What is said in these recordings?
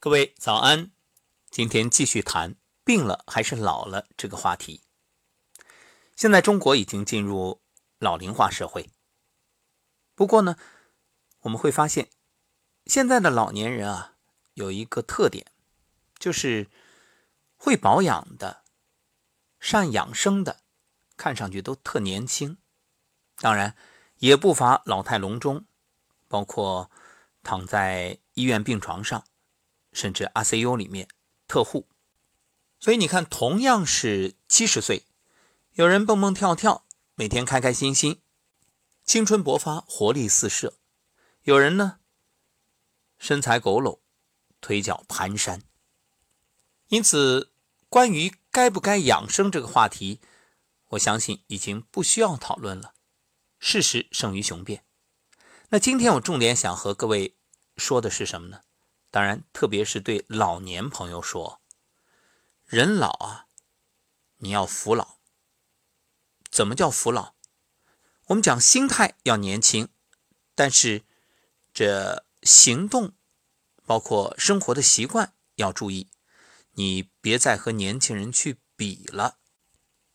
各位早安，今天继续谈病了还是老了这个话题。现在中国已经进入老龄化社会，不过呢，我们会发现现在的老年人啊有一个特点，就是会保养的、善养生的，看上去都特年轻。当然，也不乏老态龙钟，包括躺在医院病床上。甚至 ICU 里面特护，所以你看，同样是七十岁，有人蹦蹦跳跳，每天开开心心，青春勃发，活力四射；有人呢，身材佝偻，腿脚蹒跚。因此，关于该不该养生这个话题，我相信已经不需要讨论了。事实胜于雄辩。那今天我重点想和各位说的是什么呢？当然，特别是对老年朋友说，人老啊，你要服老。怎么叫服老？我们讲心态要年轻，但是这行动，包括生活的习惯要注意，你别再和年轻人去比了。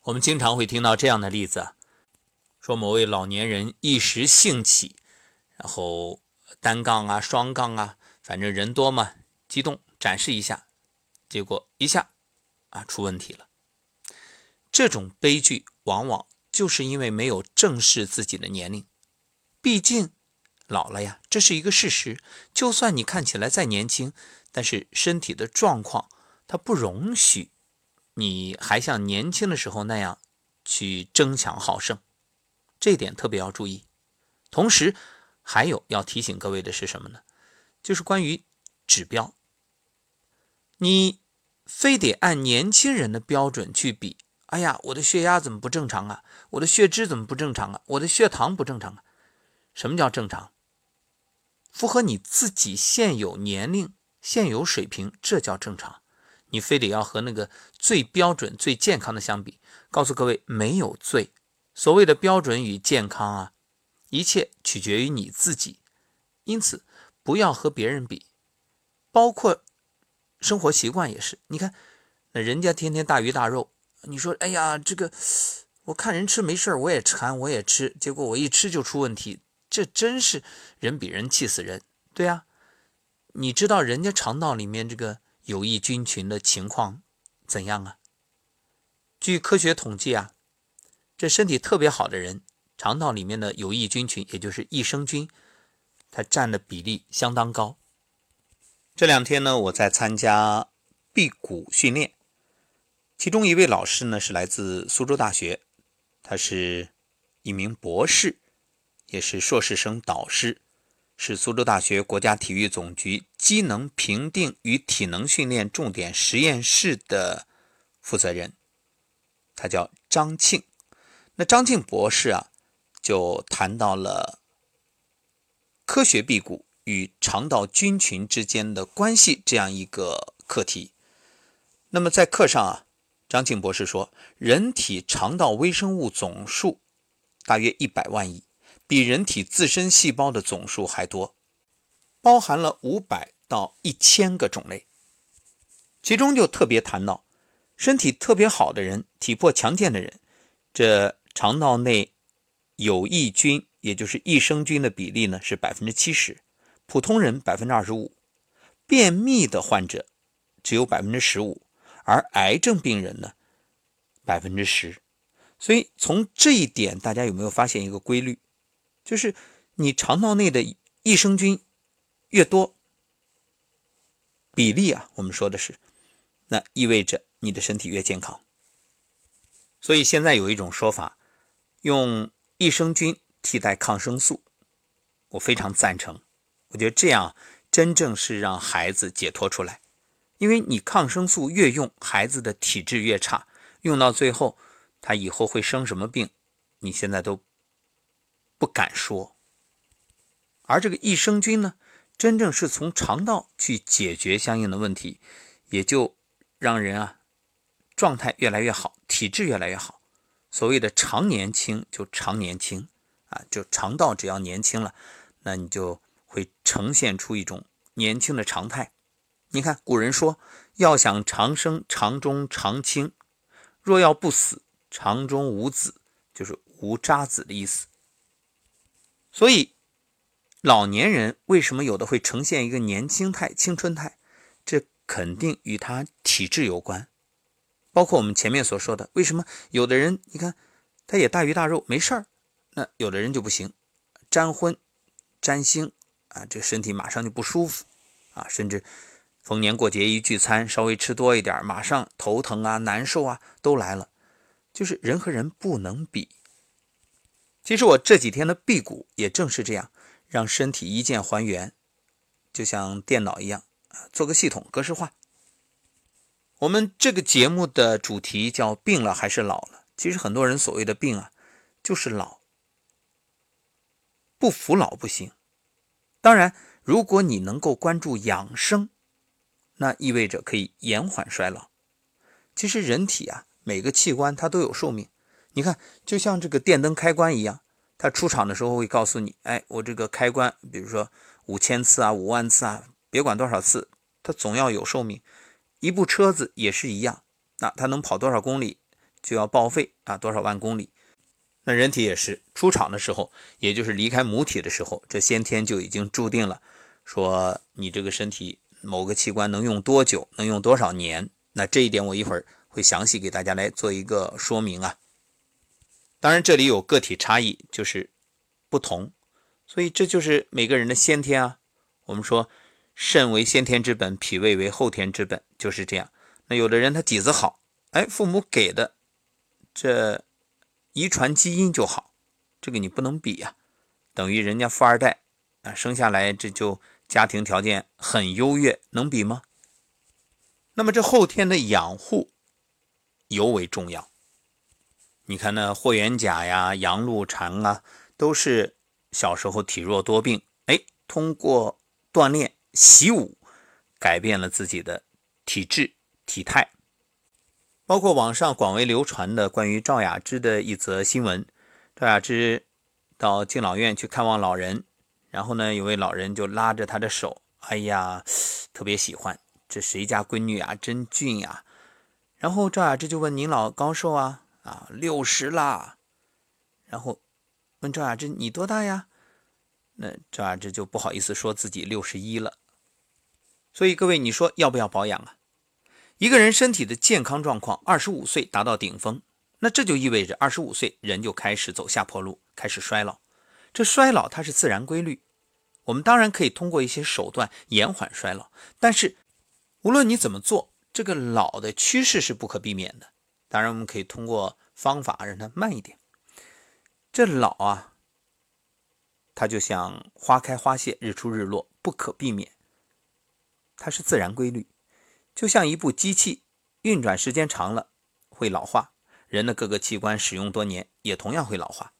我们经常会听到这样的例子，说某位老年人一时兴起，然后单杠啊、双杠啊。反正人多嘛，激动展示一下，结果一下啊出问题了。这种悲剧往往就是因为没有正视自己的年龄，毕竟老了呀，这是一个事实。就算你看起来再年轻，但是身体的状况它不容许你还像年轻的时候那样去争强好胜，这点特别要注意。同时，还有要提醒各位的是什么呢？就是关于指标，你非得按年轻人的标准去比。哎呀，我的血压怎么不正常啊？我的血脂怎么不正常啊？我的血糖不正常啊？什么叫正常？符合你自己现有年龄、现有水平，这叫正常。你非得要和那个最标准、最健康的相比，告诉各位，没有最。所谓的标准与健康啊，一切取决于你自己。因此。不要和别人比，包括生活习惯也是。你看，那人家天天大鱼大肉，你说，哎呀，这个我看人吃没事我也馋，我也吃，结果我一吃就出问题，这真是人比人气死人。对啊，你知道人家肠道里面这个有益菌群的情况怎样啊？据科学统计啊，这身体特别好的人，肠道里面的有益菌群，也就是益生菌。它占的比例相当高。这两天呢，我在参加辟谷训练，其中一位老师呢是来自苏州大学，他是一名博士，也是硕士生导师，是苏州大学国家体育总局机能评定与体能训练重点实验室的负责人，他叫张庆。那张庆博士啊，就谈到了。科学辟谷与肠道菌群之间的关系这样一个课题。那么在课上啊，张庆博士说，人体肠道微生物总数大约一百万亿，比人体自身细胞的总数还多，包含了五百到一千个种类。其中就特别谈到，身体特别好的人，体魄强健的人，这肠道内有益菌。也就是益生菌的比例呢是百分之七十，普通人百分之二十五，便秘的患者只有百分之十五，而癌症病人呢百分之十。所以从这一点，大家有没有发现一个规律？就是你肠道内的益生菌越多，比例啊，我们说的是，那意味着你的身体越健康。所以现在有一种说法，用益生菌。替代抗生素，我非常赞成。我觉得这样真正是让孩子解脱出来，因为你抗生素越用，孩子的体质越差，用到最后，他以后会生什么病，你现在都不敢说。而这个益生菌呢，真正是从肠道去解决相应的问题，也就让人啊状态越来越好，体质越来越好。所谓的常年轻，就常年轻。啊，就肠道只要年轻了，那你就会呈现出一种年轻的常态。你看古人说，要想长生，肠中常青；若要不死，肠中无子，就是无渣子的意思。所以，老年人为什么有的会呈现一个年轻态、青春态？这肯定与他体质有关。包括我们前面所说的，为什么有的人你看他也大鱼大肉没事儿，那有的人就不行，沾荤、沾腥啊，这身体马上就不舒服啊，甚至。逢年过节一聚餐，稍微吃多一点，马上头疼啊、难受啊都来了。就是人和人不能比。其实我这几天的辟谷也正是这样，让身体一键还原，就像电脑一样啊，做个系统格式化。我们这个节目的主题叫“病了还是老了”。其实很多人所谓的病啊，就是老，不服老不行。当然，如果你能够关注养生。那意味着可以延缓衰老。其实人体啊，每个器官它都有寿命。你看，就像这个电灯开关一样，它出厂的时候会告诉你，哎，我这个开关，比如说五千次啊、五万次啊，别管多少次，它总要有寿命。一部车子也是一样，那它能跑多少公里就要报废啊，多少万公里。那人体也是出厂的时候，也就是离开母体的时候，这先天就已经注定了，说你这个身体。某个器官能用多久，能用多少年？那这一点我一会儿会详细给大家来做一个说明啊。当然，这里有个体差异，就是不同，所以这就是每个人的先天啊。我们说肾为先天之本，脾胃为后天之本，就是这样。那有的人他底子好，哎，父母给的这遗传基因就好，这个你不能比呀，等于人家富二代啊，生下来这就。家庭条件很优越，能比吗？那么这后天的养护尤为重要。你看那霍元甲呀、杨露禅啊，都是小时候体弱多病，哎，通过锻炼习武，改变了自己的体质体态。包括网上广为流传的关于赵雅芝的一则新闻：赵雅芝到敬老院去看望老人。然后呢，有位老人就拉着她的手，哎呀，特别喜欢这谁家闺女啊，真俊呀。然后赵雅芝就问：“您老高寿啊？”啊，六十啦。然后问赵雅芝：“你多大呀？”那赵雅芝就不好意思说自己六十一了。所以各位，你说要不要保养啊？一个人身体的健康状况，二十五岁达到顶峰，那这就意味着二十五岁人就开始走下坡路，开始衰老。这衰老它是自然规律，我们当然可以通过一些手段延缓衰老，但是无论你怎么做，这个老的趋势是不可避免的。当然，我们可以通过方法让它慢一点。这老啊，它就像花开花谢、日出日落，不可避免，它是自然规律。就像一部机器运转时间长了会老化，人的各个器官使用多年也同样会老化。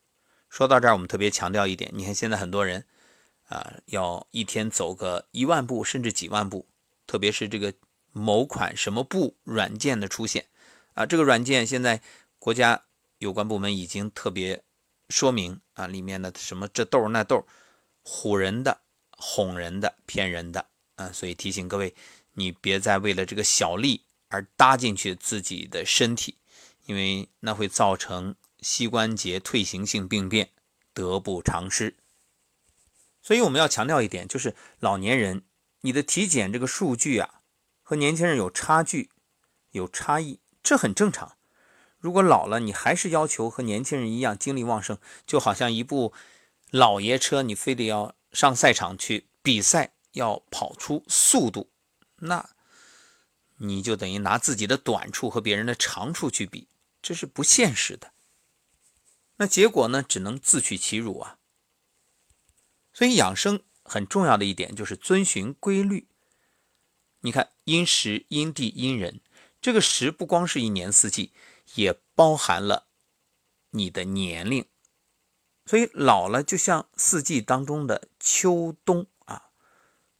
说到这儿，我们特别强调一点，你看现在很多人啊，要一天走个一万步甚至几万步，特别是这个某款什么步软件的出现啊，这个软件现在国家有关部门已经特别说明啊，里面的什么这豆那豆，唬人的、哄人的、骗人的啊，所以提醒各位，你别再为了这个小利而搭进去自己的身体，因为那会造成。膝关节退行性病变得不偿失，所以我们要强调一点，就是老年人你的体检这个数据啊，和年轻人有差距、有差异，这很正常。如果老了，你还是要求和年轻人一样精力旺盛，就好像一部老爷车，你非得要上赛场去比赛，要跑出速度，那你就等于拿自己的短处和别人的长处去比，这是不现实的。那结果呢？只能自取其辱啊！所以养生很重要的一点就是遵循规律。你看，因时、因地、因人，这个时不光是一年四季，也包含了你的年龄。所以老了就像四季当中的秋冬啊，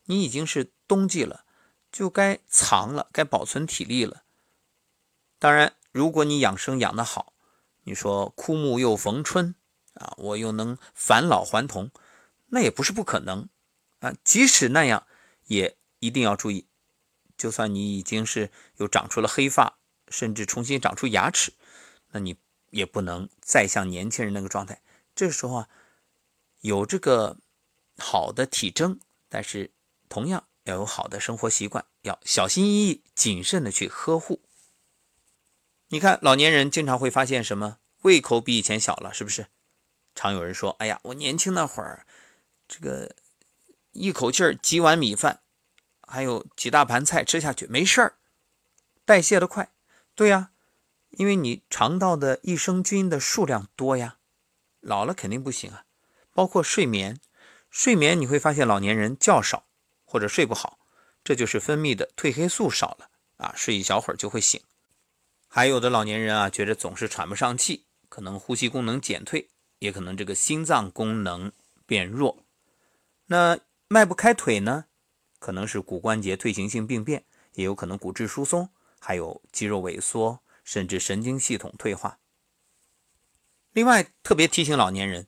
你已经是冬季了，就该藏了，该保存体力了。当然，如果你养生养得好，你说枯木又逢春啊，我又能返老还童，那也不是不可能啊。即使那样，也一定要注意，就算你已经是又长出了黑发，甚至重新长出牙齿，那你也不能再像年轻人那个状态。这时候啊，有这个好的体征，但是同样要有好的生活习惯，要小心翼翼、谨慎的去呵护。你看，老年人经常会发现什么？胃口比以前小了，是不是？常有人说：“哎呀，我年轻那会儿，这个一口气儿几碗米饭，还有几大盘菜吃下去没事儿，代谢的快。”对呀，因为你肠道的益生菌的数量多呀。老了肯定不行啊。包括睡眠，睡眠你会发现老年人较少或者睡不好，这就是分泌的褪黑素少了啊，睡一小会儿就会醒。还有的老年人啊，觉得总是喘不上气，可能呼吸功能减退。也可能这个心脏功能变弱，那迈不开腿呢？可能是骨关节退行性病变，也有可能骨质疏松，还有肌肉萎缩，甚至神经系统退化。另外，特别提醒老年人，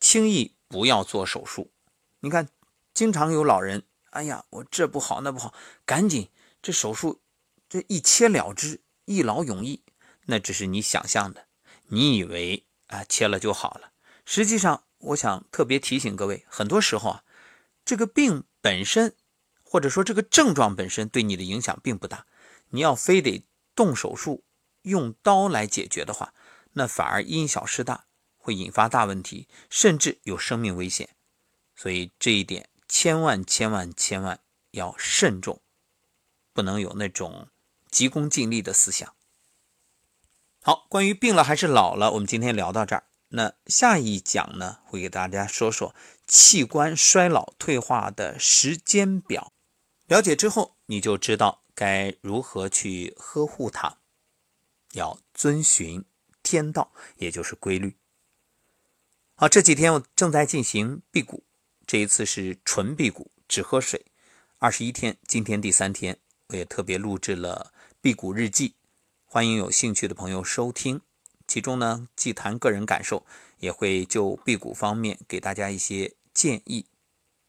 轻易不要做手术。你看，经常有老人，哎呀，我这不好那不好，赶紧这手术这一切了之，一劳永逸。那只是你想象的，你以为啊，切了就好了。实际上，我想特别提醒各位，很多时候啊，这个病本身，或者说这个症状本身对你的影响并不大。你要非得动手术、用刀来解决的话，那反而因小失大，会引发大问题，甚至有生命危险。所以这一点千万千万千万要慎重，不能有那种急功近利的思想。好，关于病了还是老了，我们今天聊到这儿。那下一讲呢，会给大家说说器官衰老退化的时间表。了解之后，你就知道该如何去呵护它，要遵循天道，也就是规律。好，这几天我正在进行辟谷，这一次是纯辟谷，只喝水，二十一天，今天第三天，我也特别录制了辟谷日记，欢迎有兴趣的朋友收听。其中呢，既谈个人感受，也会就辟谷方面给大家一些建议。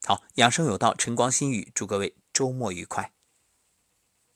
好，养生有道，晨光新语，祝各位周末愉快。